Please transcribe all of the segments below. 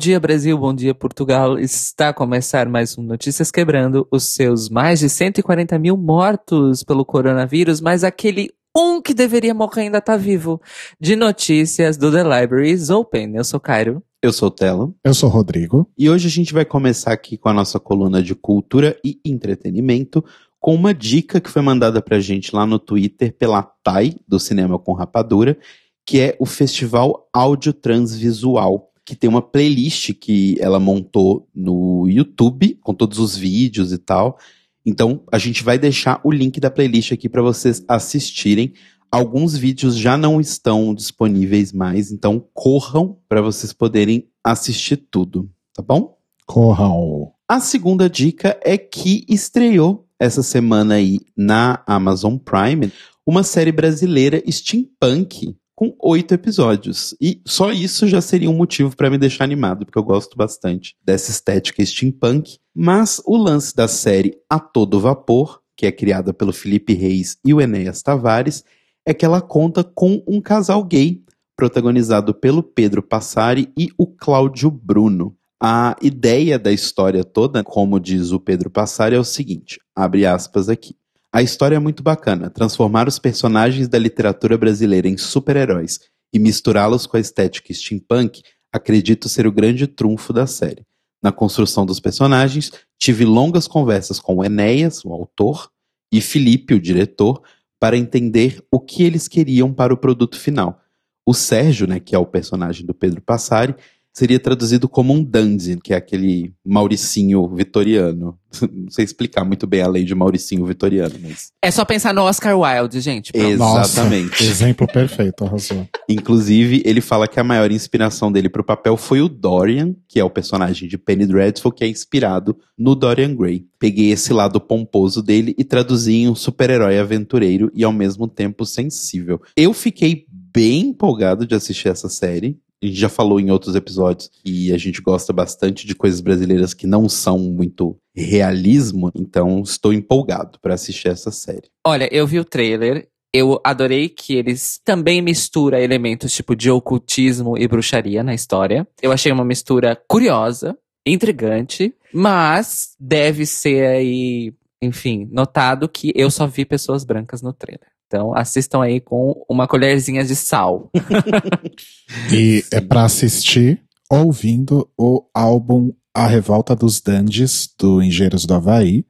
Bom dia, Brasil. Bom dia, Portugal. Está a começar mais um Notícias Quebrando os seus mais de 140 mil mortos pelo coronavírus, mas aquele um que deveria morrer ainda tá vivo. De notícias do The Library is Open. Eu sou Cairo. Eu sou o Telo. Eu sou o Rodrigo. E hoje a gente vai começar aqui com a nossa coluna de cultura e entretenimento, com uma dica que foi mandada pra gente lá no Twitter pela Thay, do Cinema com Rapadura, que é o Festival Áudio Transvisual que tem uma playlist que ela montou no YouTube, com todos os vídeos e tal. Então, a gente vai deixar o link da playlist aqui para vocês assistirem. Alguns vídeos já não estão disponíveis mais, então corram para vocês poderem assistir tudo, tá bom? Corram. A segunda dica é que estreou essa semana aí na Amazon Prime uma série brasileira steampunk com oito episódios. E só isso já seria um motivo para me deixar animado, porque eu gosto bastante dessa estética steampunk. Mas o lance da série A Todo Vapor, que é criada pelo Felipe Reis e o Enéas Tavares, é que ela conta com um casal gay, protagonizado pelo Pedro Passari e o Cláudio Bruno. A ideia da história toda, como diz o Pedro Passari, é o seguinte: abre aspas aqui. A história é muito bacana, transformar os personagens da literatura brasileira em super-heróis e misturá-los com a estética steampunk, acredito ser o grande trunfo da série. Na construção dos personagens, tive longas conversas com Enéas, o autor, e Felipe, o diretor, para entender o que eles queriam para o produto final. O Sérgio, né, que é o personagem do Pedro Passari, seria traduzido como um dandy, que é aquele Mauricinho vitoriano. Não sei explicar muito bem a lei de Mauricinho vitoriano, mas. É só pensar no Oscar Wilde, gente. Pronto. Exatamente. Nossa, exemplo perfeito, arrasou. Inclusive, ele fala que a maior inspiração dele para o papel foi o Dorian, que é o personagem de Penny Dreadful, que é inspirado no Dorian Gray. Peguei esse lado pomposo dele e traduzi em um super-herói aventureiro e ao mesmo tempo sensível. Eu fiquei bem empolgado de assistir essa série a gente já falou em outros episódios e a gente gosta bastante de coisas brasileiras que não são muito realismo, então estou empolgado para assistir essa série. Olha, eu vi o trailer, eu adorei que eles também misturam elementos tipo de ocultismo e bruxaria na história. Eu achei uma mistura curiosa, intrigante, mas deve ser aí, enfim, notado que eu só vi pessoas brancas no trailer. Então assistam aí com uma colherzinha de sal. e é para assistir ouvindo o álbum A Revolta dos Dandies, do Engenheiros do Havaí.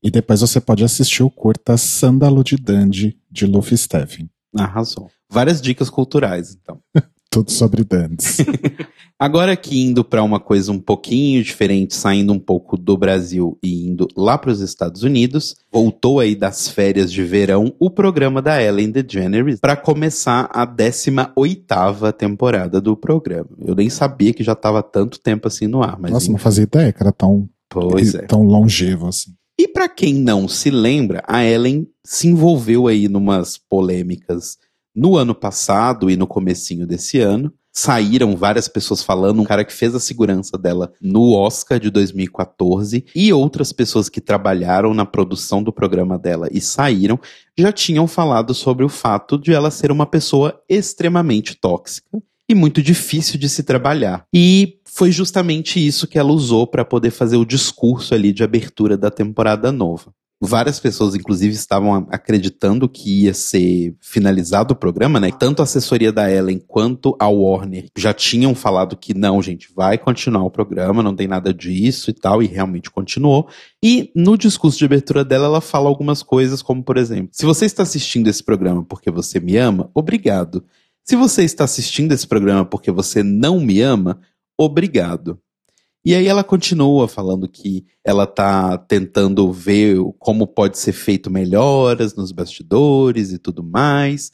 E depois você pode assistir o curta Sândalo de Dandy, de Luffy Steffen. Arrasou. Várias dicas culturais, então. Tudo sobre dantes. Agora aqui indo para uma coisa um pouquinho diferente, saindo um pouco do Brasil e indo lá para os Estados Unidos, voltou aí das férias de verão o programa da Ellen DeGeneres para começar a 18ª temporada do programa. Eu nem sabia que já estava tanto tempo assim no ar, mas Nossa, não fazia ideia que era tão pois é. tão longevo assim. E para quem não se lembra, a Ellen se envolveu aí numas polêmicas no ano passado e no comecinho desse ano, saíram várias pessoas falando, um cara que fez a segurança dela no Oscar de 2014 e outras pessoas que trabalharam na produção do programa dela e saíram, já tinham falado sobre o fato de ela ser uma pessoa extremamente tóxica e muito difícil de se trabalhar. E foi justamente isso que ela usou para poder fazer o discurso ali de abertura da temporada nova. Várias pessoas, inclusive, estavam acreditando que ia ser finalizado o programa, né? Tanto a assessoria da Ellen quanto a Warner já tinham falado que não, gente, vai continuar o programa, não tem nada disso e tal, e realmente continuou. E no discurso de abertura dela, ela fala algumas coisas, como por exemplo: se você está assistindo esse programa porque você me ama, obrigado. Se você está assistindo esse programa porque você não me ama, obrigado. E aí ela continua falando que ela tá tentando ver como pode ser feito melhoras nos bastidores e tudo mais,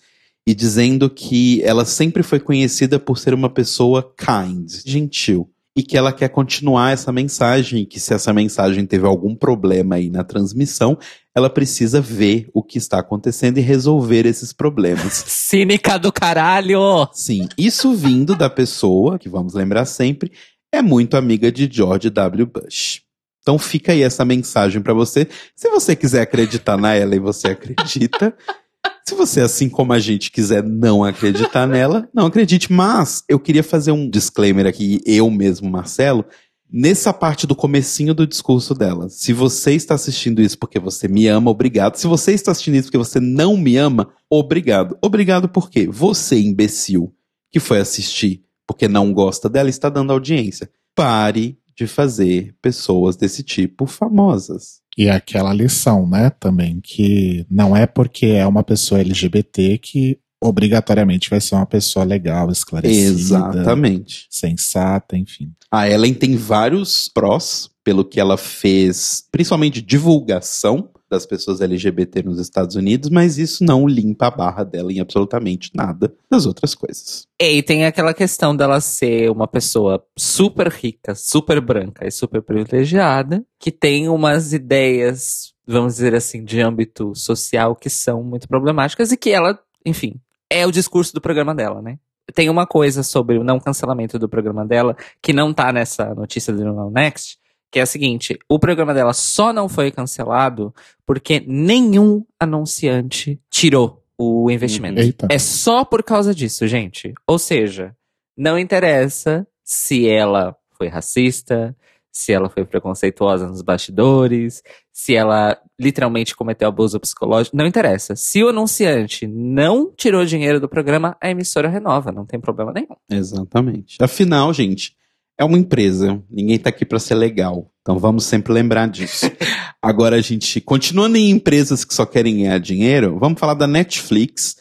e dizendo que ela sempre foi conhecida por ser uma pessoa kind, gentil, e que ela quer continuar essa mensagem, que se essa mensagem teve algum problema aí na transmissão, ela precisa ver o que está acontecendo e resolver esses problemas. Cínica do caralho! Sim, isso vindo da pessoa, que vamos lembrar sempre, é muito amiga de George W. Bush. Então fica aí essa mensagem para você. Se você quiser acreditar na ela e você acredita, Se você, assim como a gente, quiser não acreditar nela, não acredite. Mas eu queria fazer um disclaimer aqui, eu mesmo, Marcelo, nessa parte do comecinho do discurso dela. Se você está assistindo isso porque você me ama, obrigado. Se você está assistindo isso porque você não me ama, obrigado. Obrigado por quê? Você, imbecil, que foi assistir porque não gosta dela, está dando audiência. Pare de fazer pessoas desse tipo famosas. E aquela lição, né, também, que não é porque é uma pessoa LGBT que obrigatoriamente vai ser uma pessoa legal, esclarecida. Exatamente. Sensata, enfim. A Ellen tem vários prós pelo que ela fez, principalmente divulgação das pessoas LGBT nos Estados Unidos, mas isso não limpa a barra dela em absolutamente nada das outras coisas. E tem aquela questão dela ser uma pessoa super rica, super branca e super privilegiada, que tem umas ideias, vamos dizer assim, de âmbito social que são muito problemáticas e que ela, enfim, é o discurso do programa dela, né? Tem uma coisa sobre o não cancelamento do programa dela, que não tá nessa notícia do No Next, que é a seguinte: o programa dela só não foi cancelado porque nenhum anunciante tirou o investimento. Eita. É só por causa disso, gente. Ou seja, não interessa se ela foi racista, se ela foi preconceituosa nos bastidores, se ela literalmente cometeu abuso psicológico, não interessa. Se o anunciante não tirou dinheiro do programa, a emissora renova, não tem problema nenhum. Exatamente. Afinal, gente, é uma empresa. Ninguém tá aqui para ser legal. Então vamos sempre lembrar disso. Agora a gente, continuando em empresas que só querem ganhar dinheiro, vamos falar da Netflix.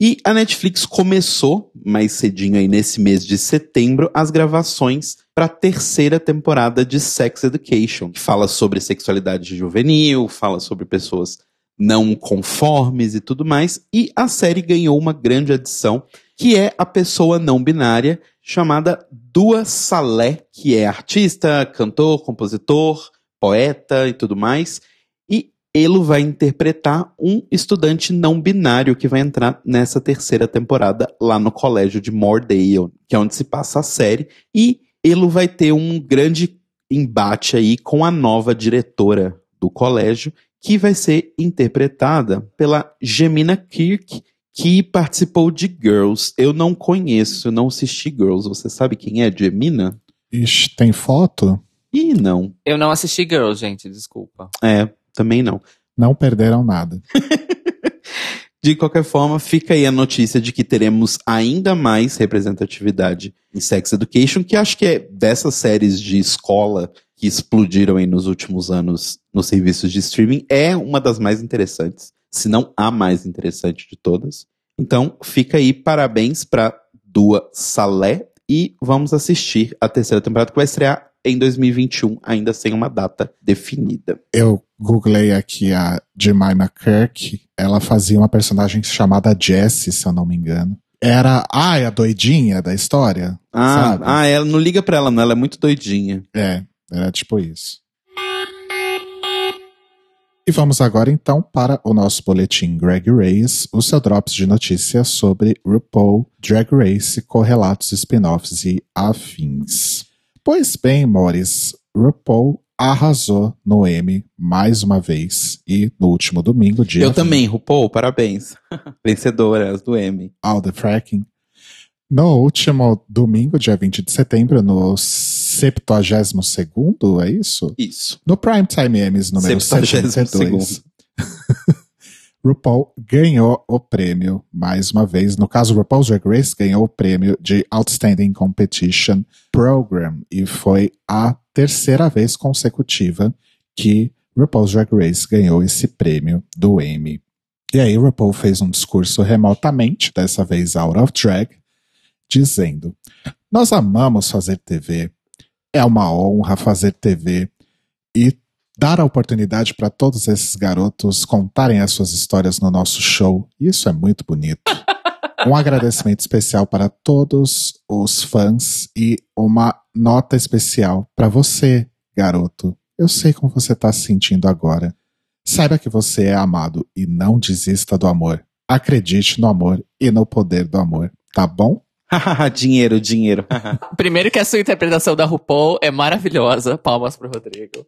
E a Netflix começou mais cedinho aí nesse mês de setembro as gravações para a terceira temporada de Sex Education, que fala sobre sexualidade juvenil, fala sobre pessoas não conformes e tudo mais. E a série ganhou uma grande adição, que é a pessoa não binária chamada Dua Saleh, que é artista, cantor, compositor, poeta e tudo mais. E ele vai interpretar um estudante não binário que vai entrar nessa terceira temporada lá no colégio de Mordale, que é onde se passa a série. E ele vai ter um grande embate aí com a nova diretora do colégio, que vai ser interpretada pela Gemina Kirk, que participou de Girls. Eu não conheço, não assisti Girls. Você sabe quem é Gemina? Ixi, tem foto? Ih, não. Eu não assisti Girls, gente, desculpa. É, também não. Não perderam nada. De qualquer forma, fica aí a notícia de que teremos ainda mais representatividade em Sex Education, que acho que é dessas séries de escola que explodiram aí nos últimos anos nos serviços de streaming, é uma das mais interessantes, se não a mais interessante de todas. Então, fica aí parabéns para Dua Salé e vamos assistir a terceira temporada que vai estrear em 2021, ainda sem uma data definida. Eu googlei aqui a Jemima Kirk. Ela fazia uma personagem chamada Jessie, se eu não me engano. Era, é a doidinha da história? Ah, sabe? ah, ela não liga pra ela, não, ela é muito doidinha. É, era tipo isso. E vamos agora então para o nosso boletim Greg Race, o seu drops de notícias sobre RuPaul, Drag Race, correlatos, spin-offs e afins. Pois bem, Morris, RuPaul arrasou no Emmy mais uma vez e no último domingo, dia Eu 20, também, RuPaul, parabéns. Vencedoras do Emmy. All the Fracking. No último domingo, dia 20 de setembro, no 72º, é isso? Isso. No Primetime Emmys número 72º. 72. RuPaul ganhou o prêmio mais uma vez. No caso, RuPaul's Drag Race ganhou o prêmio de Outstanding Competition Program e foi a terceira vez consecutiva que RuPaul's Drag Race ganhou esse prêmio do Emmy. E aí, RuPaul fez um discurso remotamente, dessa vez out of drag, dizendo: Nós amamos fazer TV, é uma honra fazer TV e dar a oportunidade para todos esses garotos contarem as suas histórias no nosso show. Isso é muito bonito. Um agradecimento especial para todos os fãs e uma nota especial para você, garoto. Eu sei como você está se sentindo agora. Saiba que você é amado e não desista do amor. Acredite no amor e no poder do amor, tá bom? dinheiro, dinheiro. Primeiro que a sua interpretação da RuPaul é maravilhosa. Palmas pro Rodrigo.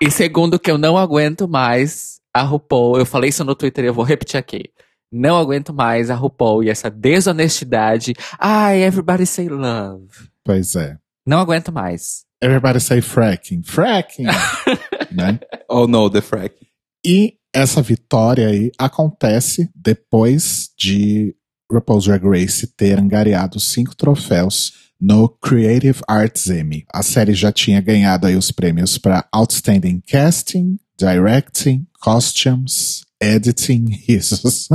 E segundo que eu não aguento mais a RuPaul, eu falei isso no Twitter e eu vou repetir aqui. Não aguento mais a RuPaul e essa desonestidade. Ai, everybody say love. Pois é. Não aguento mais. Everybody say fracking. Fracking! né? Oh no, the frack. E essa vitória aí acontece depois de RuPaul's Drag Race ter angariado cinco troféus no Creative Arts Emmy. A série já tinha ganhado aí os prêmios para Outstanding Casting, Directing, Costumes, Editing, risos,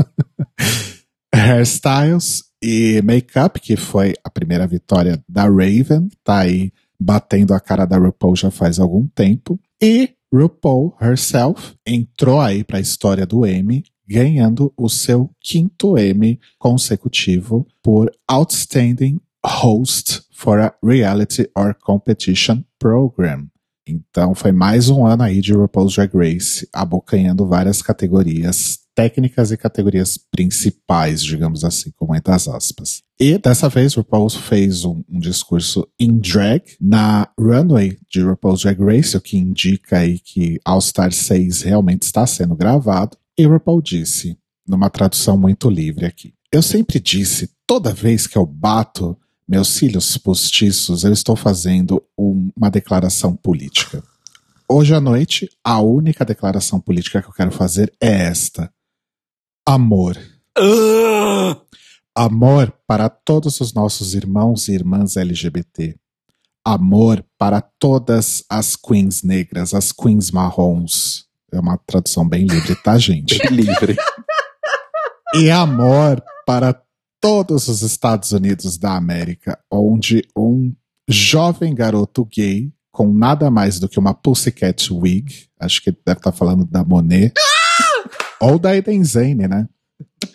Hairstyles e Makeup, que foi a primeira vitória da Raven, tá aí batendo a cara da RuPaul já faz algum tempo. E RuPaul herself entrou aí para a história do Emmy, ganhando o seu quinto Emmy consecutivo por Outstanding Host for a Reality or Competition Program. Então foi mais um ano aí de RuPaul's Drag Race, abocanhando várias categorias técnicas e categorias principais, digamos assim, com muitas aspas. E dessa vez RuPaul fez um, um discurso em drag na runway de RuPaul's Drag Race, o que indica aí que All Star 6 realmente está sendo gravado. E RuPaul disse, numa tradução muito livre aqui, eu sempre disse, toda vez que eu bato meus cílios postiços, eu estou fazendo um, uma declaração política. Hoje à noite, a única declaração política que eu quero fazer é esta: amor. Uh! Amor para todos os nossos irmãos e irmãs LGBT. Amor para todas as queens negras, as queens marrons. É uma tradução bem livre, tá, gente? Bem livre. E amor para todos os Estados Unidos da América, onde um jovem garoto gay, com nada mais do que uma Pussycat Wig, acho que ele deve estar falando da Monet, ou da Eden Zane, né?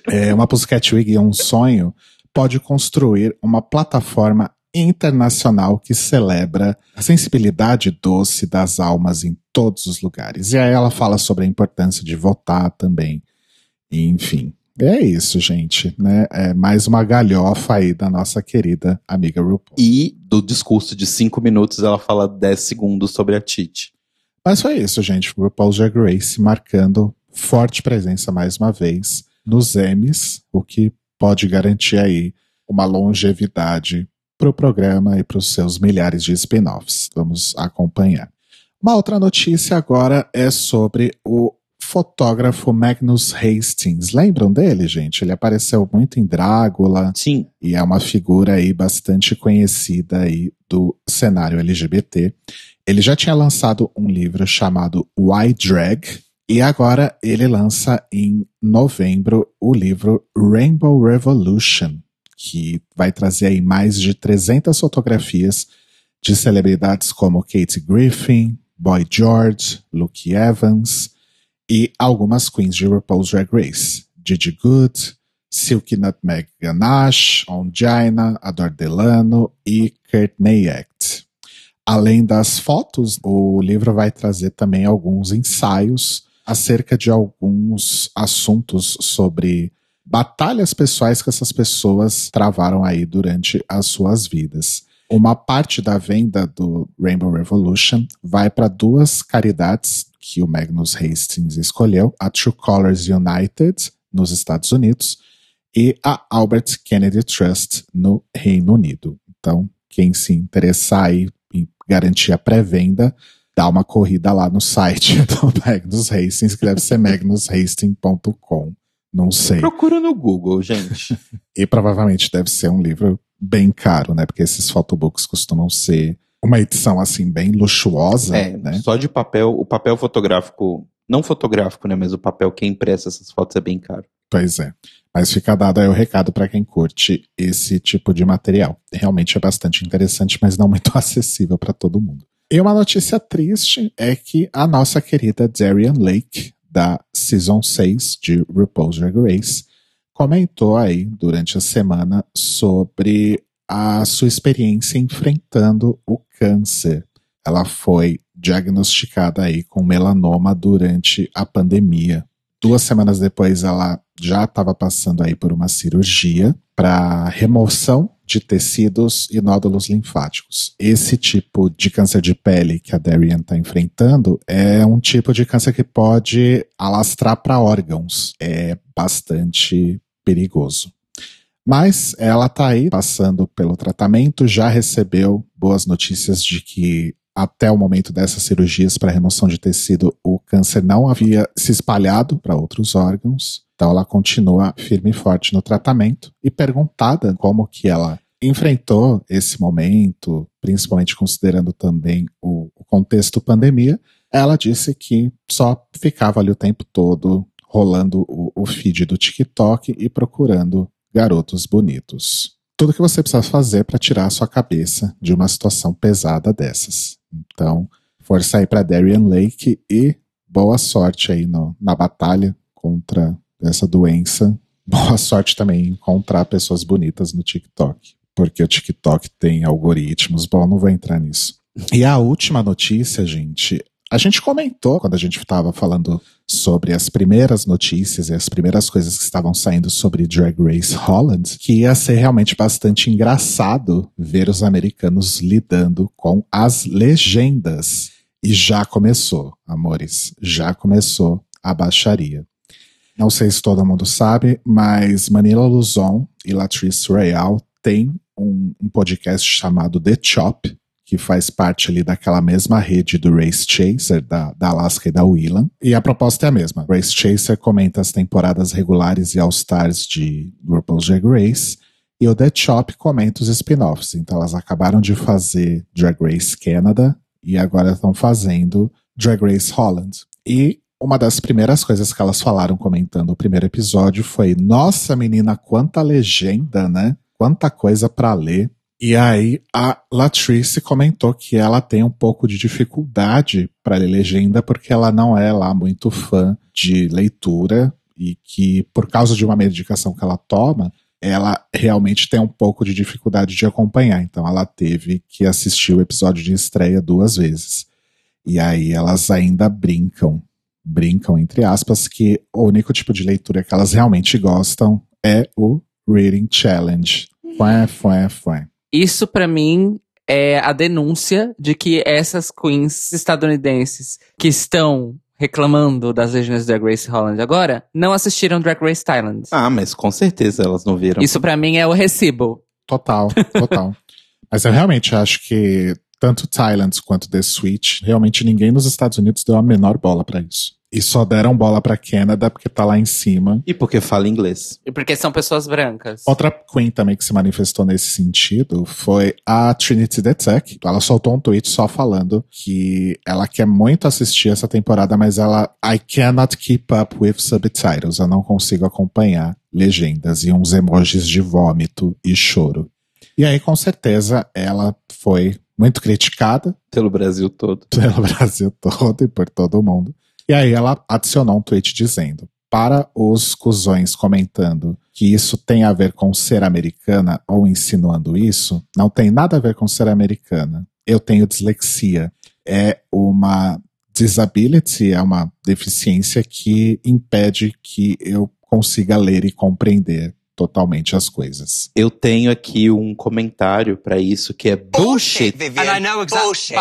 É, uma Pussycat Wig é um sonho, pode construir uma plataforma internacional que celebra a sensibilidade doce das almas em todos os lugares. E aí ela fala sobre a importância de votar também. E, enfim, é isso, gente, né? É mais uma galhofa aí da nossa querida amiga RuPaul. E do discurso de cinco minutos ela fala 10 segundos sobre a Tite. Mas foi isso, gente. RuPaul's Drag Race marcando forte presença mais uma vez nos Emmys, o que pode garantir aí uma longevidade para o programa e para os seus milhares de spin-offs. Vamos acompanhar. Uma outra notícia agora é sobre o fotógrafo Magnus Hastings. Lembram dele, gente? Ele apareceu muito em Drácula Sim. e é uma figura aí bastante conhecida aí do cenário LGBT. Ele já tinha lançado um livro chamado Why Drag e agora ele lança em novembro o livro Rainbow Revolution, que vai trazer aí mais de 300 fotografias de celebridades como Kate Griffin, Boy George, Luke Evans e algumas queens de RuPaul's Drag Race, Gigi Good, Silky Nutmeg Ganache, Ongina, Ador Delano e Courtney Act. Além das fotos, o livro vai trazer também alguns ensaios acerca de alguns assuntos sobre batalhas pessoais que essas pessoas travaram aí durante as suas vidas. Uma parte da venda do Rainbow Revolution vai para duas caridades que o Magnus Hastings escolheu, a True Colors United, nos Estados Unidos, e a Albert Kennedy Trust, no Reino Unido. Então, quem se interessar aí em garantir a pré-venda, dá uma corrida lá no site do Magnus Hastings, que deve ser magnushastings.com. Não sei. Procura no Google, gente. E provavelmente deve ser um livro bem caro, né? Porque esses photobooks costumam ser uma edição assim bem luxuosa, é, né? só de papel, o papel fotográfico, não fotográfico, né, mas o papel que impressa essas fotos é bem caro. Pois é. Mas fica dado aí o recado para quem curte esse tipo de material. Realmente é bastante interessante, mas não muito acessível para todo mundo. E uma notícia triste é que a nossa querida Darian Lake, da Season 6 de RuPaul's Drag Race, comentou aí durante a semana sobre a sua experiência enfrentando o câncer. Ela foi diagnosticada aí com melanoma durante a pandemia. Duas semanas depois, ela já estava passando aí por uma cirurgia para remoção de tecidos e nódulos linfáticos. Esse tipo de câncer de pele que a Darian está enfrentando é um tipo de câncer que pode alastrar para órgãos. É bastante perigoso. Mas ela está aí passando pelo tratamento, já recebeu boas notícias de que até o momento dessas cirurgias para remoção de tecido, o câncer não havia se espalhado para outros órgãos. Então ela continua firme e forte no tratamento e perguntada como que ela enfrentou esse momento, principalmente considerando também o, o contexto pandemia, ela disse que só ficava ali o tempo todo rolando o, o feed do TikTok e procurando garotos bonitos. Tudo que você precisa fazer para tirar a sua cabeça de uma situação pesada dessas. Então, força aí para Darian Lake e boa sorte aí no, na batalha contra essa doença. Boa sorte também em encontrar pessoas bonitas no TikTok, porque o TikTok tem algoritmos. Bom, não vou entrar nisso. E a última notícia, gente, a gente comentou quando a gente estava falando sobre as primeiras notícias e as primeiras coisas que estavam saindo sobre Drag Race Holland, que ia ser realmente bastante engraçado ver os americanos lidando com as legendas. E já começou, amores, já começou a baixaria. Não sei se todo mundo sabe, mas Manila Luzon e Latrice Royale têm um, um podcast chamado The Chop, que faz parte ali daquela mesma rede do Race Chaser, da, da Alaska e da Whelan. E a proposta é a mesma. Race Chaser comenta as temporadas regulares e All-Stars de RuPaul's Drag Race, e o The Chop comenta os spin-offs. Então elas acabaram de fazer Drag Race Canada, e agora estão fazendo Drag Race Holland. E uma das primeiras coisas que elas falaram comentando o primeiro episódio foi: Nossa, menina, quanta legenda, né? Quanta coisa para ler. E aí a Latrice comentou que ela tem um pouco de dificuldade para ler legenda porque ela não é lá muito fã de leitura e que por causa de uma medicação que ela toma, ela realmente tem um pouco de dificuldade de acompanhar. Então ela teve que assistir o episódio de estreia duas vezes. E aí elas ainda brincam, brincam entre aspas que o único tipo de leitura que elas realmente gostam é o Reading Challenge. Fué, fué, fué. Isso para mim é a denúncia de que essas queens estadunidenses que estão reclamando das legendas do Drag Race Holland agora, não assistiram Drag Race Thailand. Ah, mas com certeza elas não viram. Isso para mim é o recibo. Total, total. mas eu realmente acho que tanto Thailand quanto The Switch, realmente ninguém nos Estados Unidos deu a menor bola para isso. E só deram bola pra Canada porque tá lá em cima. E porque fala inglês. E porque são pessoas brancas. Outra Queen também que se manifestou nesse sentido foi a Trinity the Tech. Ela soltou um tweet só falando que ela quer muito assistir essa temporada, mas ela I cannot keep up with subtitles. Eu não consigo acompanhar legendas e uns emojis de vômito e choro. E aí, com certeza, ela foi muito criticada. Pelo Brasil todo. Pelo Brasil todo e por todo mundo. E aí ela adicionou um tweet dizendo: para os cuzões comentando que isso tem a ver com ser americana ou insinuando isso, não tem nada a ver com ser americana. Eu tenho dislexia. É uma disability, é uma deficiência que impede que eu consiga ler e compreender totalmente as coisas. Eu tenho aqui um comentário para isso que é bullshit. bullshit.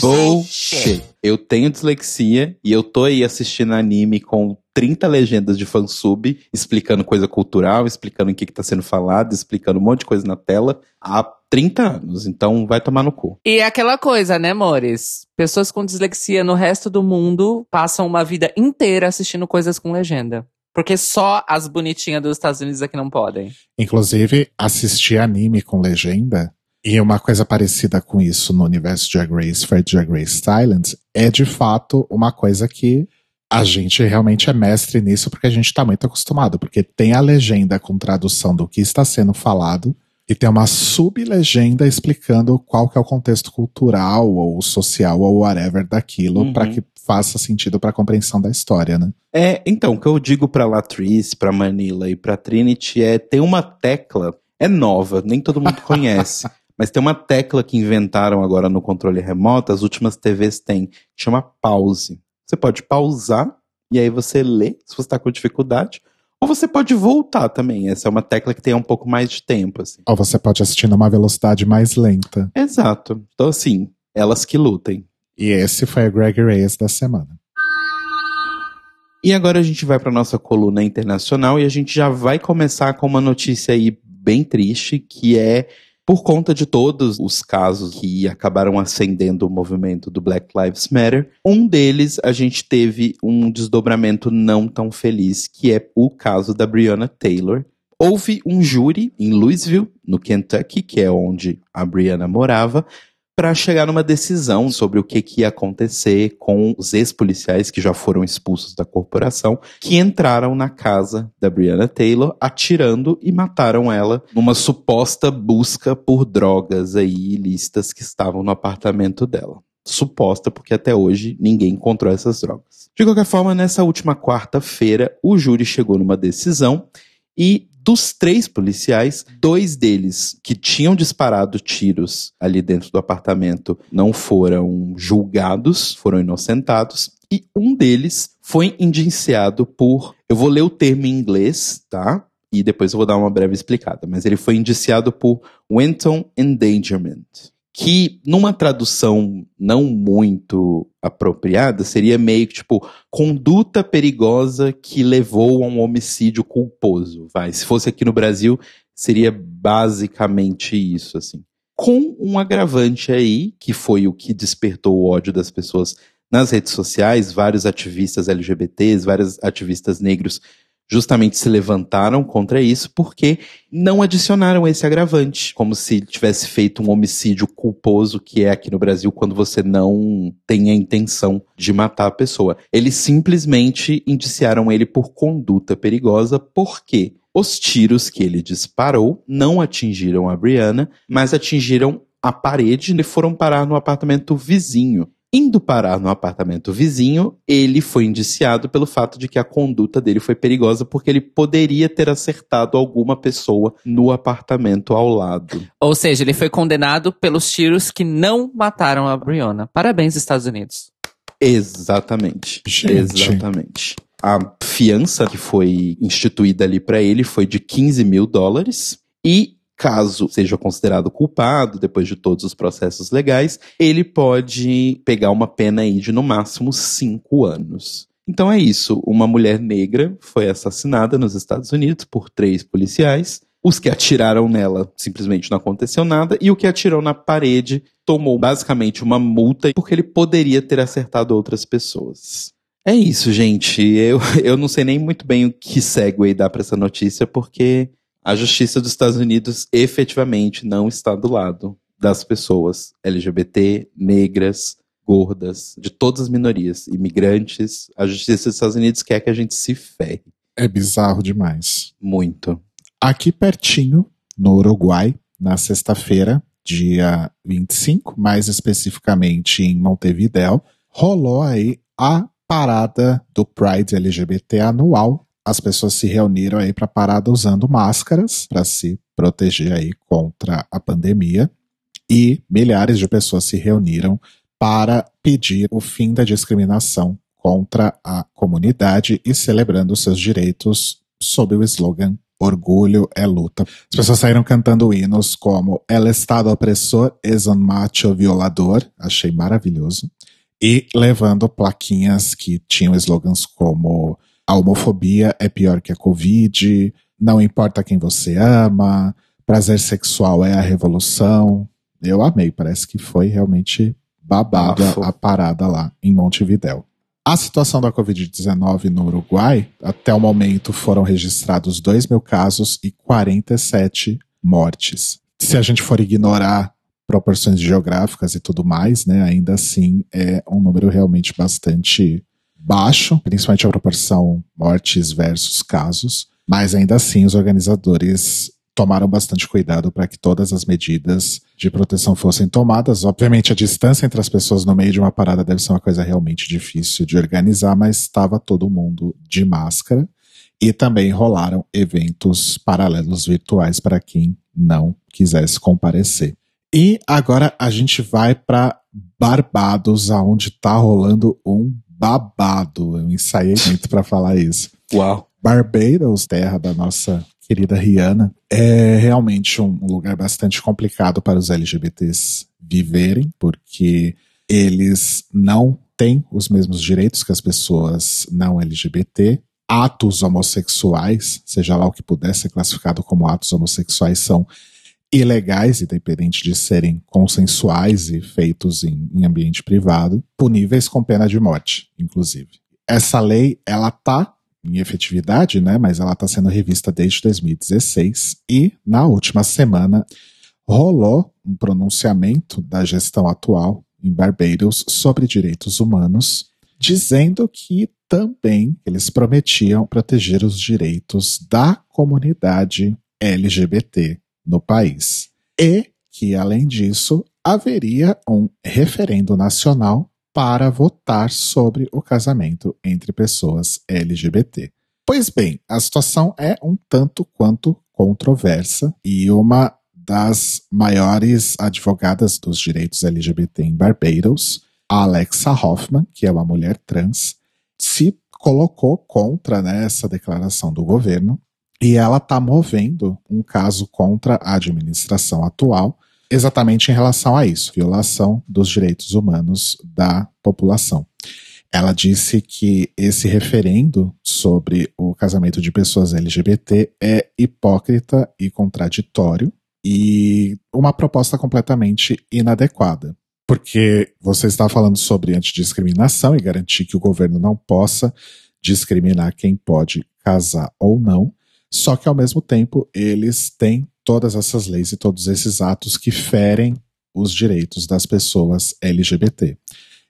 bullshit. Eu tenho dislexia e eu tô aí assistindo anime com 30 legendas de fansub, explicando coisa cultural, explicando o que, que tá sendo falado, explicando um monte de coisa na tela há 30 anos. Então vai tomar no cu. E é aquela coisa, né, Mores? Pessoas com dislexia no resto do mundo passam uma vida inteira assistindo coisas com legenda. Porque só as bonitinhas dos Estados Unidos aqui não podem. Inclusive, assistir anime com legenda, e uma coisa parecida com isso no universo Drag Race for Drag Race Thailand, é de fato uma coisa que a gente realmente é mestre nisso porque a gente está muito acostumado. Porque tem a legenda com tradução do que está sendo falado, e tem uma sublegenda explicando qual que é o contexto cultural ou social ou whatever daquilo Uhum. para que faça sentido para a compreensão da história, né? É, então, o que eu digo pra Latrice, pra Manila e pra Trinity é tem uma tecla, é nova, nem todo mundo conhece, mas tem uma tecla que inventaram agora no controle remoto, as últimas TVs têm, que chama pause. Você pode pausar e aí você lê, se você tá com dificuldade, Ou você pode voltar também. Essa é uma tecla que tem um pouco mais de tempo, assim. Ou você pode assistir numa velocidade mais lenta. Exato. Então, assim, elas que lutem. E esse foi o Greg Reyes da semana. E agora a gente vai para nossa coluna internacional e a gente já vai começar com uma notícia aí bem triste, que é por conta de todos os casos que acabaram acendendo o movimento do Black Lives Matter, um deles a gente teve um desdobramento não tão feliz, que é o caso da Breonna Taylor. Houve um júri em Louisville, no Kentucky, que é onde a Breonna morava, para chegar numa decisão sobre o que, que ia acontecer com os ex-policiais que já foram expulsos da corporação, que entraram na casa da Breonna Taylor, atirando e mataram ela numa suposta busca por drogas aí ilícitas que estavam no apartamento dela. Suposta, porque até hoje ninguém encontrou essas drogas. De qualquer forma, nessa última quarta-feira, o júri chegou numa decisão e dos três policiais, dois deles que tinham disparado tiros ali dentro do apartamento não foram julgados, foram inocentados. E um deles foi indiciado por. Eu vou ler o termo em inglês, tá? E depois eu vou dar uma breve explicada. Mas ele foi indiciado por wanton endangerment que numa tradução não muito apropriada seria meio que tipo conduta perigosa que levou a um homicídio culposo, vai. Se fosse aqui no Brasil, seria basicamente isso assim. Com um agravante aí, que foi o que despertou o ódio das pessoas nas redes sociais, vários ativistas LGBTs, vários ativistas negros justamente se levantaram contra isso porque não adicionaram esse agravante, como se tivesse feito um homicídio culposo que é aqui no Brasil quando você não tem a intenção de matar a pessoa. Eles simplesmente indiciaram ele por conduta perigosa porque os tiros que ele disparou não atingiram a Brianna, mas atingiram a parede e foram parar no apartamento vizinho. Indo parar no apartamento vizinho, ele foi indiciado pelo fato de que a conduta dele foi perigosa porque ele poderia ter acertado alguma pessoa no apartamento ao lado. Ou seja, ele foi condenado pelos tiros que não mataram a Breonna. Parabéns, Estados Unidos. Exatamente. Gente. Exatamente. A fiança que foi instituída ali para ele foi de 15 mil dólares e caso seja considerado culpado, depois de todos os processos legais, ele pode pegar uma pena aí de no máximo cinco anos. Então é isso. Uma mulher negra foi assassinada nos Estados Unidos por três policiais. Os que atiraram nela simplesmente não aconteceu nada, e o que atirou na parede tomou basicamente uma multa porque ele poderia ter acertado outras pessoas. É isso, gente. Eu, eu não sei nem muito bem o que segue dar para essa notícia, porque a justiça dos Estados Unidos efetivamente não está do lado das pessoas LGBT, negras, gordas, de todas as minorias, imigrantes. A justiça dos Estados Unidos quer que a gente se ferre. É bizarro demais. Muito. Aqui pertinho, no Uruguai, na sexta-feira, dia 25, mais especificamente em Montevidéu, rolou aí a parada do Pride LGBT anual. As pessoas se reuniram aí para parada usando máscaras para se proteger aí contra a pandemia e milhares de pessoas se reuniram para pedir o fim da discriminação contra a comunidade e celebrando seus direitos sob o slogan Orgulho é luta. As pessoas saíram cantando hinos como El Estado opressor es un macho violador, achei maravilhoso, e levando plaquinhas que tinham slogans como a homofobia é pior que a Covid, não importa quem você ama, prazer sexual é a revolução. Eu amei, parece que foi realmente babado Bafo. a parada lá em Montevidéu. A situação da Covid-19 no Uruguai, até o momento foram registrados 2 mil casos e 47 mortes. Se a gente for ignorar proporções geográficas e tudo mais, né, ainda assim é um número realmente bastante baixo, principalmente a proporção mortes versus casos, mas ainda assim os organizadores tomaram bastante cuidado para que todas as medidas de proteção fossem tomadas. Obviamente, a distância entre as pessoas no meio de uma parada deve ser uma coisa realmente difícil de organizar, mas estava todo mundo de máscara. E também rolaram eventos paralelos virtuais para quem não quisesse comparecer. E agora a gente vai para Barbados, aonde está rolando um babado. Eu ensaiei muito para falar isso. Uau. Barbados, terra da nossa querida Rihanna, é realmente um lugar bastante complicado para os LGBTs viverem, porque eles não têm os mesmos direitos que as pessoas não LGBT. Atos homossexuais, seja lá o que puder ser classificado como atos homossexuais, são ilegais, independente de serem consensuais e feitos em, em ambiente privado, puníveis com pena de morte, inclusive. Essa lei, ela tá em efetividade, né, mas ela está sendo revista desde 2016 e na última semana rolou um pronunciamento da gestão atual em Barbados sobre direitos humanos, dizendo que também eles prometiam proteger os direitos da comunidade LGBT no país. E que, além disso, haveria um referendo nacional para votar sobre o casamento entre pessoas LGBT. Pois bem, a situação é um tanto quanto controversa e uma das maiores advogadas dos direitos LGBT em Barbados, Alexa Hoffman, que é uma mulher trans, se colocou contra né, essa declaração do governo e ela está movendo um caso contra a administração atual, exatamente em relação a isso, violação dos direitos humanos da população. Ela disse que esse referendo sobre o casamento de pessoas LGBT é hipócrita e contraditório e uma proposta completamente inadequada. Porque você está falando sobre antidiscriminação e garantir que o governo não possa discriminar quem pode casar ou não, só que ao mesmo tempo eles têm todas essas leis e todos esses atos que ferem os direitos das pessoas LGBT.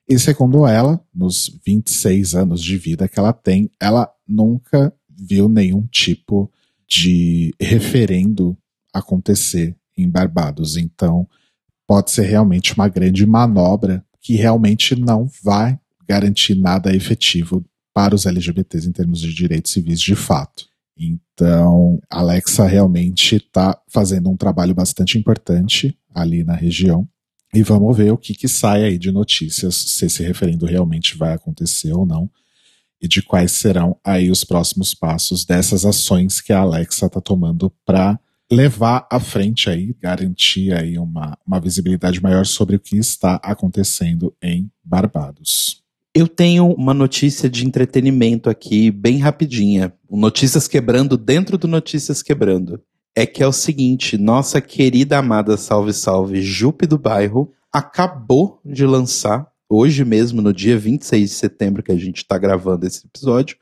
E segundo ela, nos 26 anos de vida que ela tem, ela nunca viu nenhum tipo de referendo acontecer em Barbados. Então, pode ser realmente uma grande manobra que realmente não vai garantir nada efetivo para os LGBTs em termos de direitos civis de fato. Então, Alexa realmente está fazendo um trabalho bastante importante ali na região. E vamos ver o que, que sai aí de notícias, se esse referendo realmente vai acontecer ou não, e de quais serão aí os próximos passos dessas ações que a Alexa está tomando para levar à frente aí, garantir aí uma, uma visibilidade maior sobre o que está acontecendo em Barbados. Eu tenho uma notícia de entretenimento aqui, bem rapidinha. Notícias quebrando dentro do Notícias Quebrando. É que é o seguinte, nossa querida amada Salve Salve Jupe do Bairro acabou de lançar, hoje mesmo, no dia 26 de setembro, que a gente está gravando esse episódio,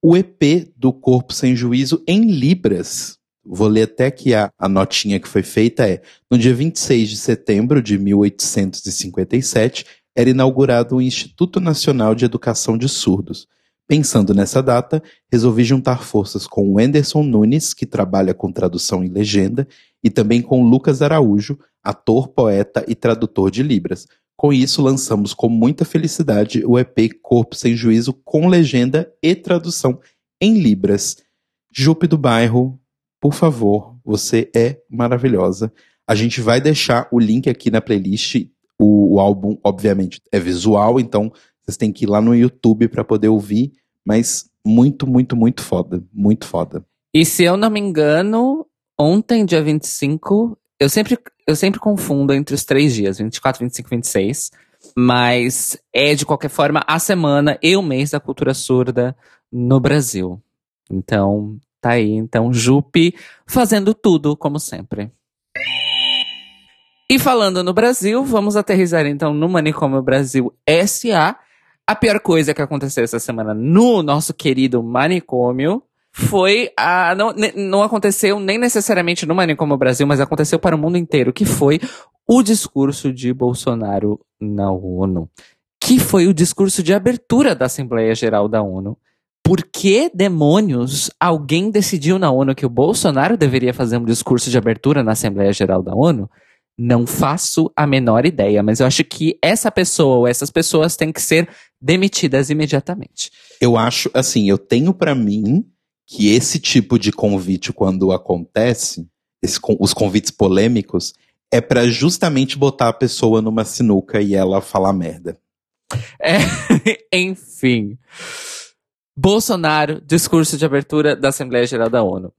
o EP do Corpo Sem Juízo em Libras. Vou ler até que a, a notinha que foi feita é: no dia 26 de setembro de 1857, era inaugurado o Instituto Nacional de Educação de Surdos. Pensando nessa data, resolvi juntar forças com o Anderson Nunes, que trabalha com tradução e legenda, e também com Lucas Araújo, ator, poeta e tradutor de Libras. Com isso, lançamos com muita felicidade o EP Corpo Sem Juízo com legenda e tradução em Libras. Jupe do Bairro, por favor, você é maravilhosa. A gente vai deixar o link aqui na playlist. O, o álbum, obviamente, é visual, então vocês têm que ir lá no YouTube para poder ouvir. Mas muito, muito, muito foda. Muito foda. E se eu não me engano, ontem, dia 25, eu sempre, eu sempre confundo entre os três dias, 24, 25 26. Mas é, de qualquer forma, a semana e o mês da cultura surda no Brasil. Então, Tá aí, então, Jupe fazendo tudo, como sempre. E falando no Brasil, vamos aterrizar então no Manicômio Brasil SA. A pior coisa que aconteceu essa semana no nosso querido manicômio foi a. Não, não aconteceu nem necessariamente no Manicômio Brasil, mas aconteceu para o mundo inteiro, que foi o discurso de Bolsonaro na ONU. Que foi o discurso de abertura da Assembleia Geral da ONU por que demônios alguém decidiu na ONU que o Bolsonaro deveria fazer um discurso de abertura na Assembleia Geral da ONU? Não faço a menor ideia, mas eu acho que essa pessoa ou essas pessoas têm que ser demitidas imediatamente. Eu acho, assim, eu tenho para mim que esse tipo de convite, quando acontece, esse, os convites polêmicos, é para justamente botar a pessoa numa sinuca e ela falar merda. É, enfim. Bolsonaro, discurso de abertura da Assembleia Geral da ONU.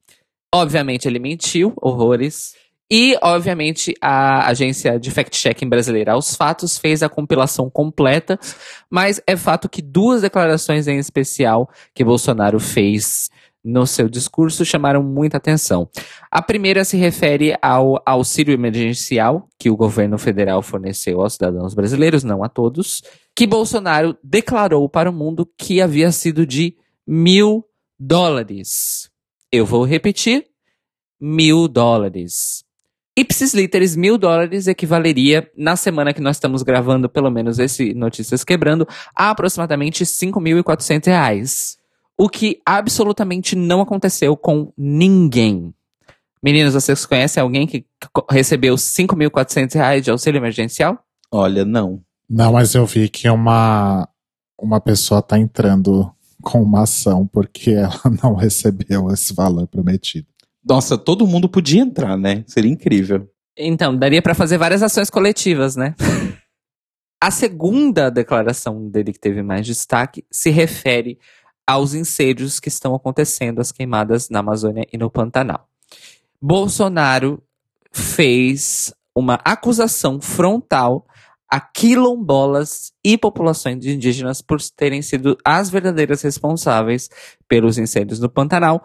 Obviamente ele mentiu, horrores. E, obviamente, a agência de fact-checking brasileira Aos Fatos fez a compilação completa, mas é fato que duas declarações em especial que Bolsonaro fez no seu discurso chamaram muita atenção. A primeira se refere ao auxílio emergencial que o governo federal forneceu aos cidadãos brasileiros, não a todos, que Bolsonaro declarou para o mundo que havia sido de mil dólares. Eu vou repetir: mil dólares. Ipsis literis, mil dólares equivaleria, na semana que nós estamos gravando, pelo menos esse Notícias Quebrando, a aproximadamente 5.400 reais. O que absolutamente não aconteceu com ninguém. Meninos, vocês conhecem alguém que recebeu 5.400 reais de auxílio emergencial? Olha, não. Não, mas eu vi que uma, uma pessoa tá entrando com uma ação porque ela não recebeu esse valor prometido. Nossa, todo mundo podia entrar, né? Seria incrível. Então, daria para fazer várias ações coletivas, né? A segunda declaração dele que teve mais destaque se refere aos incêndios que estão acontecendo, as queimadas na Amazônia e no Pantanal. Bolsonaro fez uma acusação frontal a quilombolas e populações indígenas por terem sido as verdadeiras responsáveis pelos incêndios no Pantanal,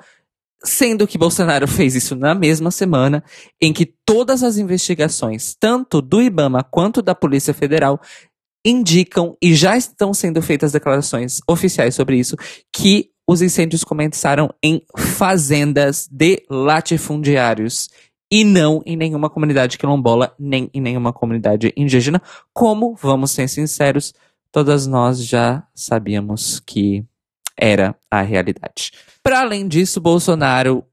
Sendo que Bolsonaro fez isso na mesma semana em que todas as investigações, tanto do Ibama quanto da Polícia Federal, indicam e já estão sendo feitas declarações oficiais sobre isso, que os incêndios começaram em fazendas de latifundiários e não em nenhuma comunidade quilombola, nem em nenhuma comunidade indígena, como, vamos ser sinceros, todas nós já sabíamos que era a realidade. Para além disso, Bolsonaro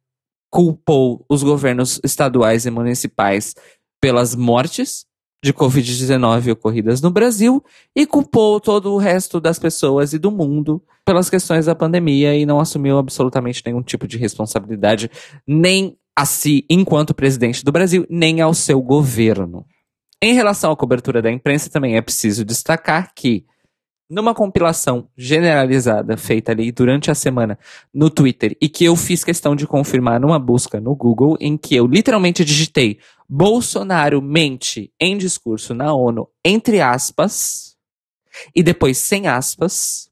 culpou os governos estaduais e municipais pelas mortes de Covid-19 ocorridas no Brasil e culpou todo o resto das pessoas e do mundo pelas questões da pandemia e não assumiu absolutamente nenhum tipo de responsabilidade, nem a si enquanto presidente do Brasil, nem ao seu governo. Em relação à cobertura da imprensa, também é preciso destacar que numa compilação generalizada feita ali durante a semana no Twitter e que eu fiz questão de confirmar numa busca no Google, em que eu literalmente digitei Bolsonaro mente em discurso na ONU, entre aspas, e depois sem aspas.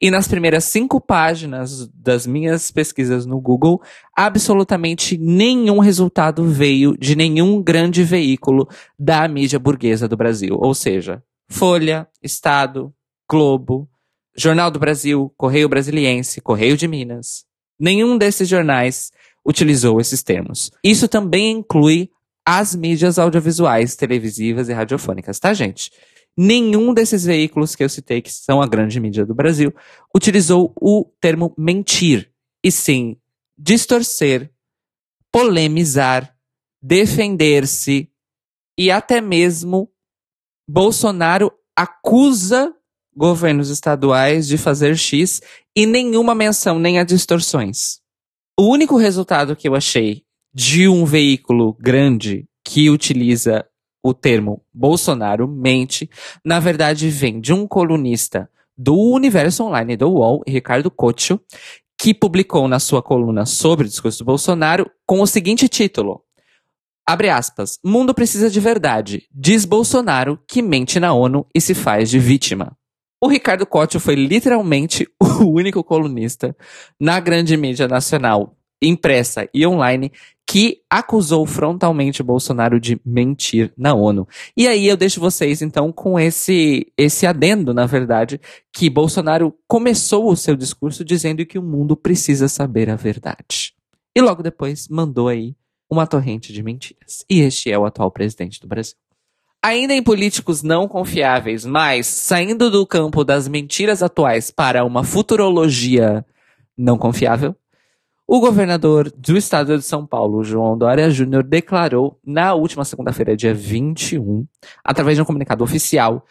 E nas primeiras cinco páginas das minhas pesquisas no Google, absolutamente nenhum resultado veio de nenhum grande veículo da mídia burguesa do Brasil. Ou seja, Folha, Estado, Globo, Jornal do Brasil, Correio Brasiliense, Correio de Minas. Nenhum desses jornais utilizou esses termos. Isso também inclui as mídias audiovisuais, televisivas e radiofônicas, tá, gente? Nenhum desses veículos que eu citei, que são a grande mídia do Brasil, utilizou o termo mentir, e sim distorcer, polemizar, defender-se e até mesmo Bolsonaro acusa governos estaduais de fazer X e nenhuma menção nem a distorções. O único resultado que eu achei de um veículo grande que utiliza o termo Bolsonaro mente, na verdade vem de um colunista do Universo Online do UOL, Ricardo Cocho, que publicou na sua coluna sobre o discurso do Bolsonaro com o seguinte título: Abre aspas. Mundo precisa de verdade. Diz Bolsonaro que mente na ONU e se faz de vítima. O Ricardo Couto foi literalmente o único colunista na grande mídia nacional, impressa e online, que acusou frontalmente Bolsonaro de mentir na ONU. E aí eu deixo vocês então com esse esse adendo, na verdade, que Bolsonaro começou o seu discurso dizendo que o mundo precisa saber a verdade. E logo depois mandou aí uma torrente de mentiras. E este é o atual presidente do Brasil. Ainda em políticos não confiáveis, mas saindo do campo das mentiras atuais para uma futurologia não confiável, o governador do estado de São Paulo, João Dória Júnior, declarou na última segunda-feira, dia 21, através de um comunicado oficial,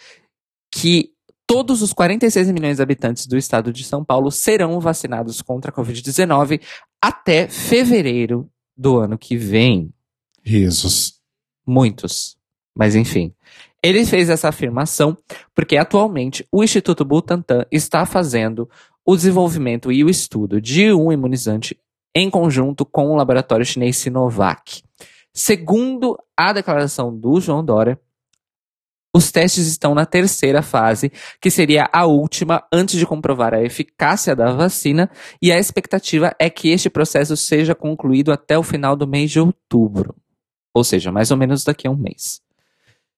que todos os 46 milhões de habitantes do estado de São Paulo serão vacinados contra a Covid-19 até fevereiro do ano que vem. Risos. Muitos. Mas enfim. Ele fez essa afirmação porque atualmente o Instituto Butantan está fazendo o desenvolvimento e o estudo de um imunizante em conjunto com o laboratório chinês Sinovac. Segundo a declaração do João Dória, os testes estão na terceira fase, que seria a última antes de comprovar a eficácia da vacina, e a expectativa é que este processo seja concluído até o final do mês de outubro, ou seja, mais ou menos daqui a um mês.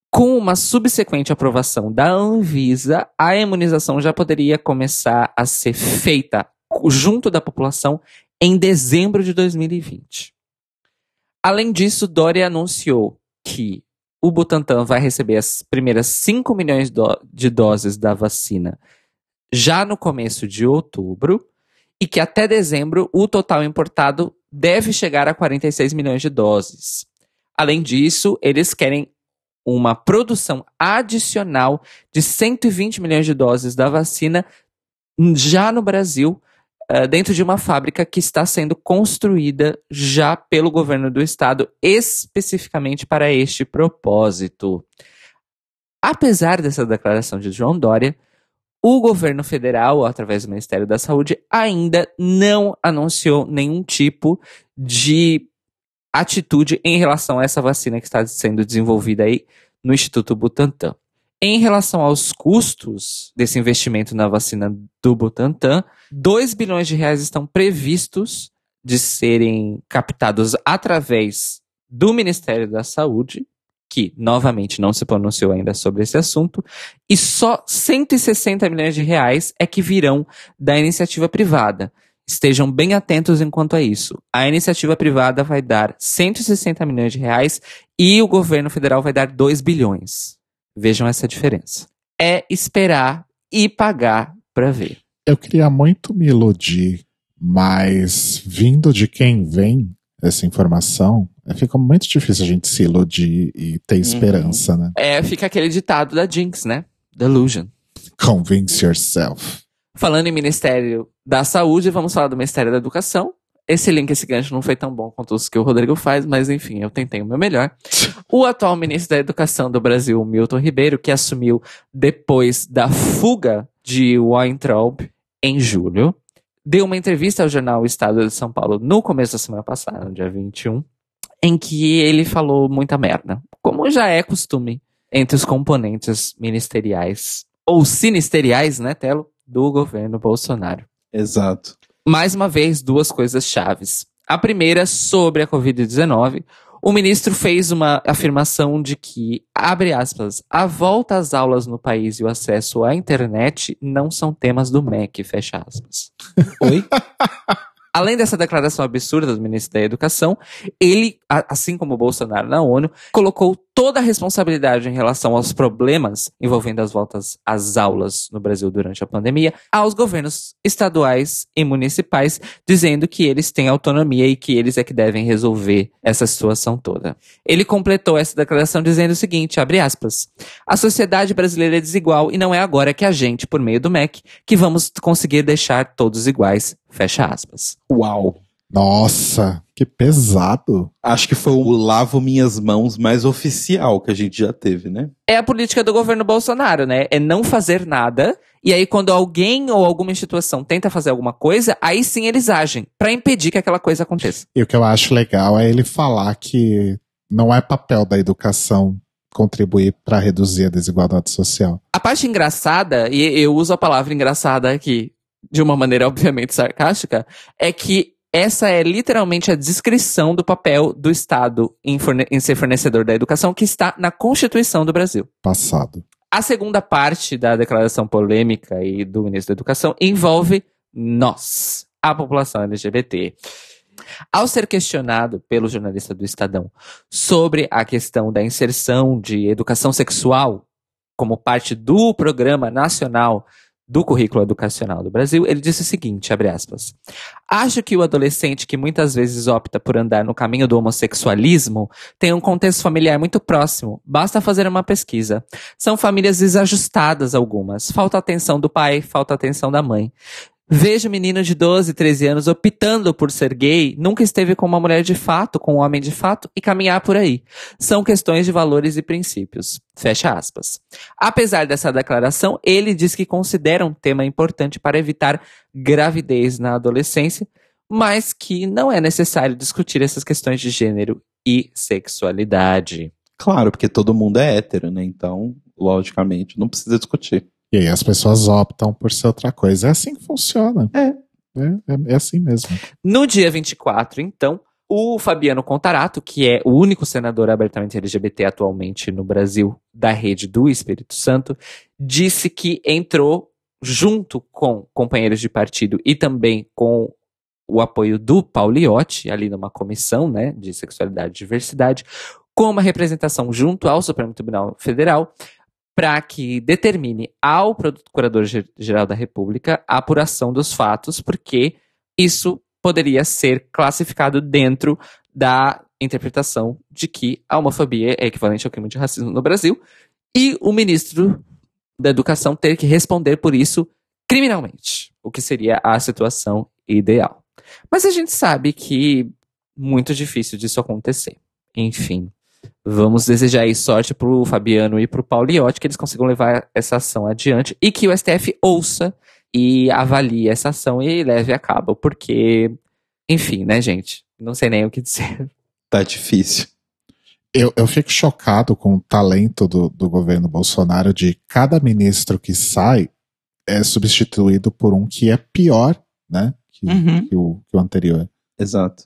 Com uma subsequente aprovação da Anvisa, a imunização já poderia começar a ser feita junto da população em dezembro de 2020. Além disso, Dória anunciou que o Butantan vai receber as primeiras 5 milhões de doses da vacina já no começo de outubro e que até dezembro o total importado deve chegar a 46 milhões de doses. Além disso, eles querem uma produção adicional de 120 milhões de doses da vacina já no Brasil uh, dentro de uma fábrica que está sendo construída já pelo governo do estado, especificamente para este propósito. Apesar dessa declaração de João Dória, o governo federal, através do Ministério da Saúde, ainda não anunciou nenhum tipo de atitude em relação a essa vacina que está sendo desenvolvida aí no Instituto Butantan. Em relação aos custos desse investimento na vacina do Butantan, 2 bilhões de reais estão previstos de serem captados através do Ministério da Saúde, que novamente não se pronunciou ainda sobre esse assunto, e só 160 milhões de reais é que virão da iniciativa privada. Estejam bem atentos enquanto a isso. A iniciativa privada vai dar 160 milhões de reais e o governo federal vai dar 2 bilhões. Vejam essa diferença. É esperar e pagar para ver. Eu queria muito me iludir, mas vindo de quem vem essa informação, é, fica muito difícil a gente se iludir e ter uhum. esperança, uhum. né? É, fica aquele ditado da Jinx, né? Delusion. Convince yourself. Falando em Ministério da Saúde, vamos falar do Ministério da Educação. Esse link, esse gancho não foi tão bom quanto os que o Rodrigo faz, mas enfim, eu tentei o meu melhor. O atual ministro da Educação do Brasil, Milton Ribeiro, que assumiu depois da fuga de Weintraub em julho, deu uma entrevista ao jornal Estado de São Paulo no começo da semana passada, no dia 21, em que ele falou muita merda, como já é costume entre os componentes ministeriais ou sinisteriais, né, Telo, do governo Bolsonaro. Exato mais uma vez, duas coisas chaves. A primeira, sobre a Covid-19, o ministro fez uma afirmação de que, abre aspas, a volta às aulas no país e o acesso à internet não são temas do MEC, fecha aspas. Oi? Além dessa declaração absurda do ministro da Educação, ele, assim como o Bolsonaro na ONU, colocou toda a responsabilidade em relação aos problemas envolvendo as voltas às aulas no Brasil durante a pandemia aos governos estaduais e municipais, dizendo que eles têm autonomia e que eles é que devem resolver essa situação toda. Ele completou essa declaração dizendo o seguinte, abre aspas, a sociedade brasileira é desigual e não é agora que a gente, por meio do MEC, que vamos conseguir deixar todos iguais, Fecha aspas. Uau. Nossa, que pesado. Acho que foi o lavo minhas mãos mais oficial que a gente já teve, né? É a política do governo Bolsonaro, né? É não fazer nada. E aí, quando alguém ou alguma instituição tenta fazer alguma coisa, aí sim eles agem para impedir que aquela coisa aconteça. E o que eu acho legal é ele falar que não é papel da educação contribuir para reduzir a desigualdade social. A parte engraçada, e eu uso a palavra engraçada aqui, de uma maneira obviamente sarcástica, é que essa é literalmente a descrição do papel do Estado em, em, ser fornecedor da educação que está na Constituição do Brasil. Passado. A segunda parte da declaração polêmica e do ministro da Educação envolve nós, a população LGBT. Ao ser questionado pelo jornalista do Estadão sobre a questão da inserção de educação sexual como parte do programa nacional do currículo educacional do Brasil, ele disse o seguinte, abre aspas, Acho que o adolescente que muitas vezes opta por andar no caminho do homossexualismo tem um contexto familiar muito próximo, basta fazer uma pesquisa. São famílias desajustadas algumas, falta atenção do pai, falta atenção da mãe. Veja o menino de 12, 13 anos optando por ser gay, nunca esteve com uma mulher de fato, com um homem de fato e caminhar por aí. São questões de valores e princípios. Fecha aspas. Apesar dessa declaração, ele diz que considera um tema importante para evitar gravidez na adolescência, mas que não é necessário discutir essas questões de gênero e sexualidade. Claro, porque todo mundo é hétero, né? Então, logicamente, não precisa discutir. E aí as pessoas optam por ser outra coisa. É assim que funciona. É. É, é, é assim mesmo. No dia 24, então, o Fabiano Contarato, que é o único senador abertamente LGBT atualmente no Brasil da rede do Espírito Santo, disse que entrou junto com companheiros de partido e também com o apoio do Pauliotti, ali numa comissão né, de sexualidade e diversidade, com uma representação junto ao Supremo Tribunal Federal, para que determine ao Procurador-Geral da República a apuração dos fatos, porque isso poderia ser classificado dentro da interpretação de que a homofobia é equivalente ao crime de racismo no Brasil, e o ministro da Educação ter que responder por isso criminalmente, o que seria a situação ideal. Mas a gente sabe que muito difícil disso acontecer. Enfim, Vamos desejar aí sorte pro Fabiano e pro Pauliotti, que eles consigam levar essa ação adiante e que o STF ouça e avalie essa ação e leve a cabo, porque, enfim, né, gente? Não sei nem o que dizer. Tá difícil. Eu, eu fico chocado com o talento do, do governo Bolsonaro de cada ministro que sai é substituído por um que é pior, né? Que, Uhum. que o, que o anterior. Exato.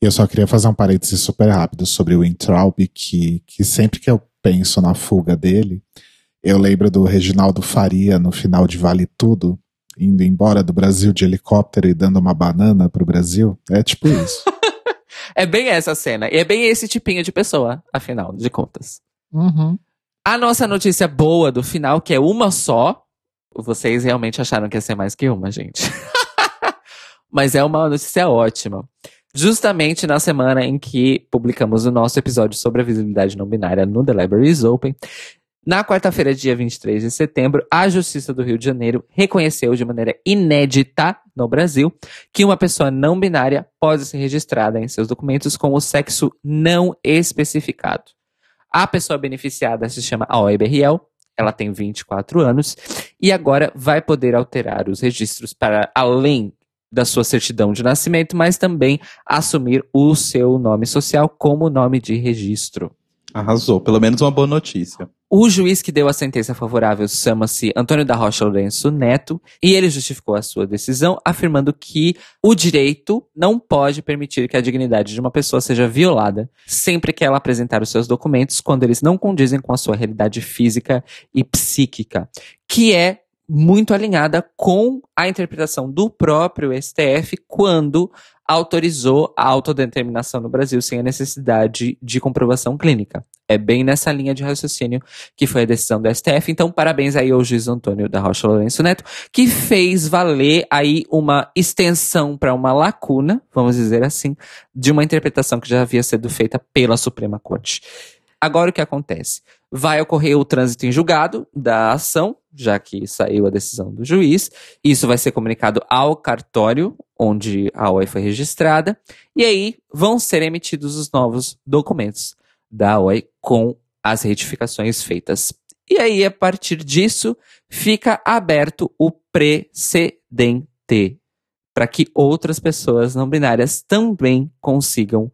E eu só queria fazer um parêntese super rápido sobre o Intraub, que, que sempre que eu penso na fuga dele, eu lembro do Reginaldo Faria no final de Vale Tudo, indo embora do Brasil de helicóptero e dando uma banana pro Brasil. É tipo isso. É bem essa cena. E é bem esse tipinho de pessoa, afinal de contas. Uhum. A nossa notícia boa do final, que é uma só. Vocês realmente acharam que ia ser mais que uma, gente. Mas é uma notícia ótima. Justamente na semana em que publicamos o nosso episódio sobre a visibilidade não binária no The Libraries Open, na quarta-feira, dia 23 de setembro, a Justiça do Rio de Janeiro reconheceu de maneira inédita no Brasil que uma pessoa não binária pode ser registrada em seus documentos com o sexo não especificado. A pessoa beneficiada se chama Aoi Berriel, ela tem 24 anos e agora vai poder alterar os registros para além da sua certidão de nascimento, mas também assumir o seu nome social como nome de registro. Arrasou. Pelo menos uma boa notícia. O juiz que deu a sentença favorável chama-se Antônio da Rocha Lourenço Neto e ele justificou a sua decisão afirmando que o direito não pode permitir que a dignidade de uma pessoa seja violada sempre que ela apresentar os seus documentos quando eles não condizem com a sua realidade física e psíquica, que é muito alinhada com a interpretação do próprio STF quando autorizou a autodeterminação no Brasil sem a necessidade de comprovação clínica. É bem nessa linha de raciocínio que foi a decisão do STF. Então, parabéns aí ao juiz Antônio da Rocha Lourenço Neto, que fez valer aí uma extensão para uma lacuna, vamos dizer assim, de uma interpretação que já havia sido feita pela Suprema Corte. Agora o que acontece? Vai ocorrer o trânsito em julgado da ação, já que saiu a decisão do juiz. Isso vai ser comunicado ao cartório onde a OI foi registrada. E aí vão ser emitidos os novos documentos da OI com as retificações feitas. E aí, a partir disso, fica aberto o precedente para que outras pessoas não binárias também consigam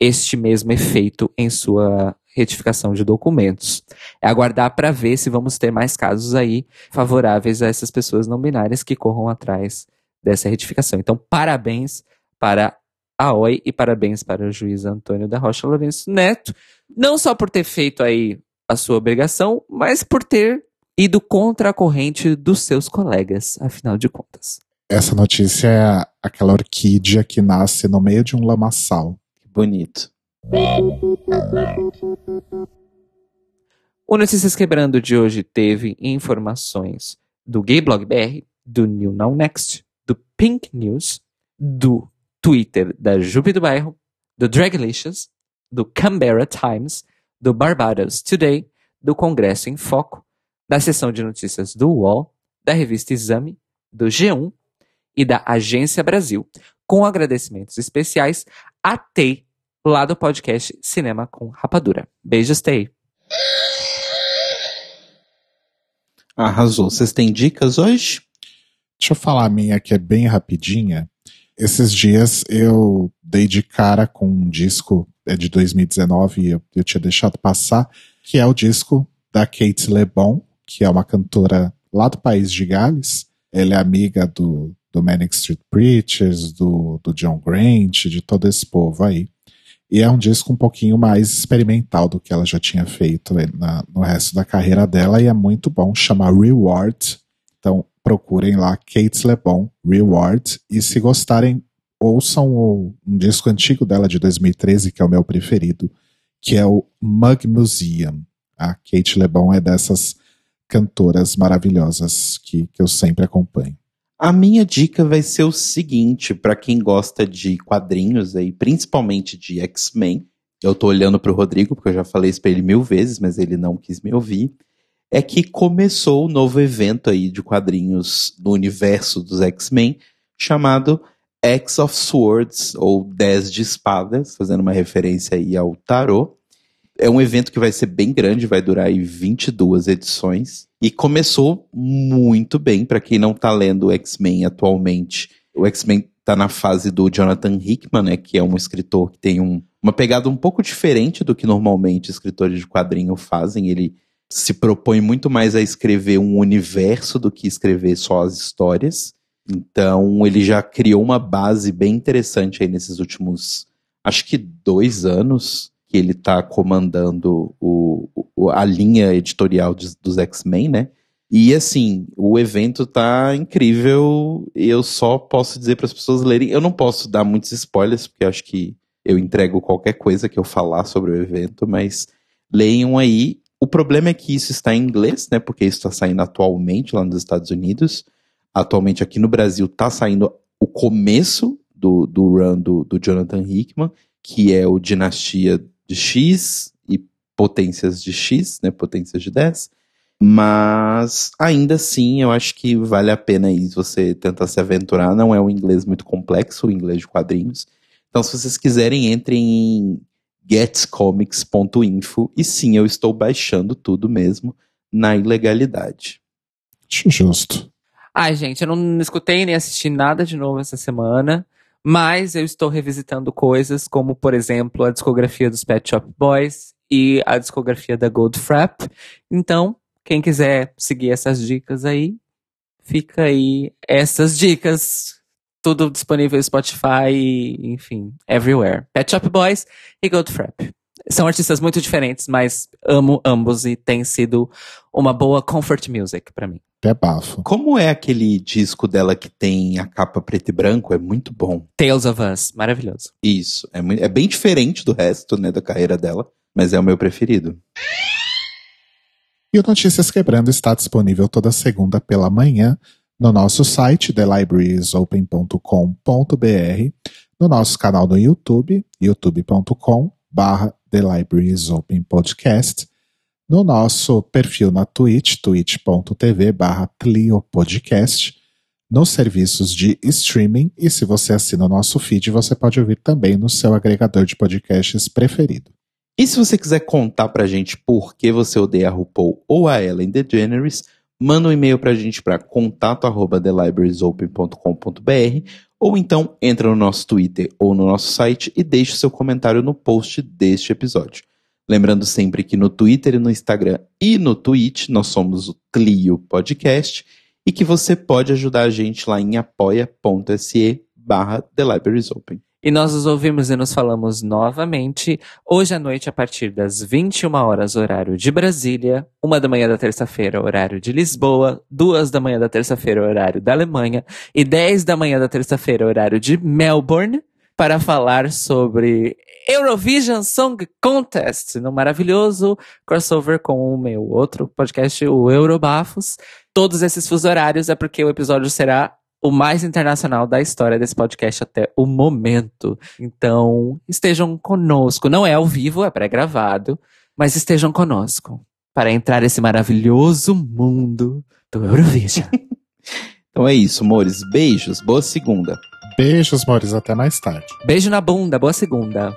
este mesmo efeito em sua retificação de documentos. É aguardar para ver se vamos ter mais casos aí favoráveis a essas pessoas não binárias que corram atrás dessa retificação. Então, parabéns para a OI e parabéns para o juiz Antônio da Rocha Lourenço Neto, não só por ter feito aí a sua obrigação, mas por ter ido contra a corrente dos seus colegas, afinal de contas. Essa notícia é aquela orquídea que nasce no meio de um lamaçal. Que bonito. O Notícias Quebrando de hoje teve informações do Gay Blog BR, do New Now Next, do Pink News, do Twitter da Jupe do Bairro, do Draglicious, do Canberra Times, do Barbados Today, do Congresso em Foco, da seção de notícias do UOL, da revista Exame, do G1, e da Agência Brasil, com agradecimentos especiais a Tei, lá do podcast Cinema com Rapadura. Beijos, Tei. Arrasou. Vocês têm dicas hoje? Deixa eu falar a minha que é bem rapidinha. Esses dias eu dei de cara com um disco é de 2019 e eu, eu tinha deixado passar, que é o disco da Kate LeBon, que é uma cantora lá do país de Gales. Ela é amiga do, do Manic Street Preachers, do, do John Grant, de todo esse povo aí. E é um disco um pouquinho mais experimental do que ela já tinha feito na, no resto da carreira dela e é muito bom, chama Reward. Então procurem lá Kate LeBon, Reward. E se gostarem, ouçam o, um disco antigo dela de 2013, que é o meu preferido, que é o Mug Museum. A Kate LeBon é dessas cantoras maravilhosas que, que eu sempre acompanho. A minha dica vai ser o seguinte, para quem gosta de quadrinhos aí, principalmente de X-Men, eu tô olhando pro Rodrigo, porque eu já falei isso pra ele mil vezes, mas ele não quis me ouvir, é que começou o um novo evento aí de quadrinhos no universo dos X-Men, chamado X of Swords, ou Dez de Espadas, fazendo uma referência aí ao tarô. É um evento que vai ser bem grande, vai durar aí 22 edições. E começou muito bem, para quem não tá lendo o X-Men atualmente. O X-Men tá na fase do Jonathan Hickman, né, que é um escritor que tem um, uma pegada um pouco diferente do que normalmente escritores de quadrinho fazem. Ele se propõe muito mais a escrever um universo do que escrever só as histórias. Então ele já criou uma base bem interessante aí nesses últimos, acho que dois anos que ele está comandando o, o, a linha editorial de, dos X-Men, né? E assim, o evento tá incrível. Eu só posso dizer para as pessoas lerem. Eu não posso dar muitos spoilers, porque acho que eu entrego qualquer coisa que eu falar sobre o evento, mas leiam aí. O problema é que isso está em inglês, né? Porque isso está saindo atualmente lá nos Estados Unidos. Atualmente aqui no Brasil está saindo o começo do, do run do, do Jonathan Hickman, que é o Dinastia de X e potências de X, né, potências de 10. Mas ainda assim, eu acho que vale a pena aí você tentar se aventurar. Não é um inglês muito complexo, o inglês de quadrinhos. Então, se vocês quiserem, entrem em getscomics.info. E sim, eu estou baixando tudo mesmo na ilegalidade. Justo. Ai, gente, eu não escutei nem assisti nada de novo essa semana. Mas eu estou revisitando coisas como, por exemplo, a discografia dos Pet Shop Boys e a discografia da Goldfrapp. Então, quem quiser seguir essas dicas aí, fica aí essas dicas. Tudo disponível no Spotify, enfim, everywhere. Pet Shop Boys e Goldfrapp. São artistas muito diferentes, mas amo ambos e tem sido uma boa comfort music para mim. Até bafo. Como é aquele disco dela que tem a capa preto e branco? É muito bom. Tales of Us, maravilhoso. Isso, é, muito, é bem diferente do resto, né, da carreira dela, mas é o meu preferido. E o Notícias Quebrando está disponível toda segunda pela manhã no nosso site, thelibrariesopen.com.br, no nosso canal no YouTube, youtube.com barra The Libraries Open Podcast, no nosso perfil na Twitch, twitch.tv barra Podcast, nos serviços de streaming e se você assina o nosso feed, você pode ouvir também no seu agregador de podcasts preferido. E se você quiser contar pra gente por que você odeia a RuPaul ou a Ellen DeGeneres, manda um e-mail pra gente para contato@thelibrariesopen.com.br ou então entra no nosso Twitter ou no nosso site e deixe seu comentário no post deste episódio. Lembrando sempre que no Twitter e no Instagram e no Twitch nós somos o Clio Podcast e que você pode ajudar a gente lá em apoia.se barra The Libraries Open. E nós nos ouvimos e nos falamos novamente hoje à noite a partir das 21 horas horário de Brasília, uma da manhã da terça-feira horário de Lisboa, duas da manhã da terça-feira horário da Alemanha e 10 da manhã da terça-feira horário de Melbourne para falar sobre Eurovision Song Contest, no maravilhoso crossover com o meu outro podcast, o Eurobafos. Todos esses fusos horários é porque o episódio será o mais internacional da história desse podcast até o momento. Então, estejam conosco. Não é ao vivo, é pré-gravado, mas estejam conosco para entrar nesse maravilhoso mundo do Eurovision. Então é isso, amores. Beijos, boa segunda. Beijos, Mores, até mais tarde. Beijo na bunda, boa segunda.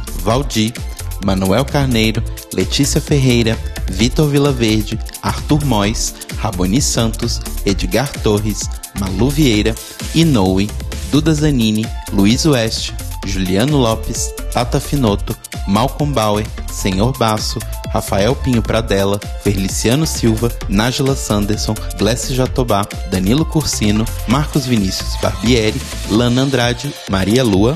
Valdir, Manuel Carneiro, Letícia Ferreira, Vitor Vilaverde, Arthur Mois, Raboni Santos, Edgar Torres, Malu Vieira, Inoue, Duda Zanini, Luiz Oeste, Juliano Lopes, Tata Finoto, Malcolm Bauer, Senhor Basso, Rafael Pinho Pradella, Feliciano Silva, Nájila Sanderson, Glessi Jatobá, Danilo Cursino, Marcos Vinícius Barbieri, Lana Andrade, Maria Lua,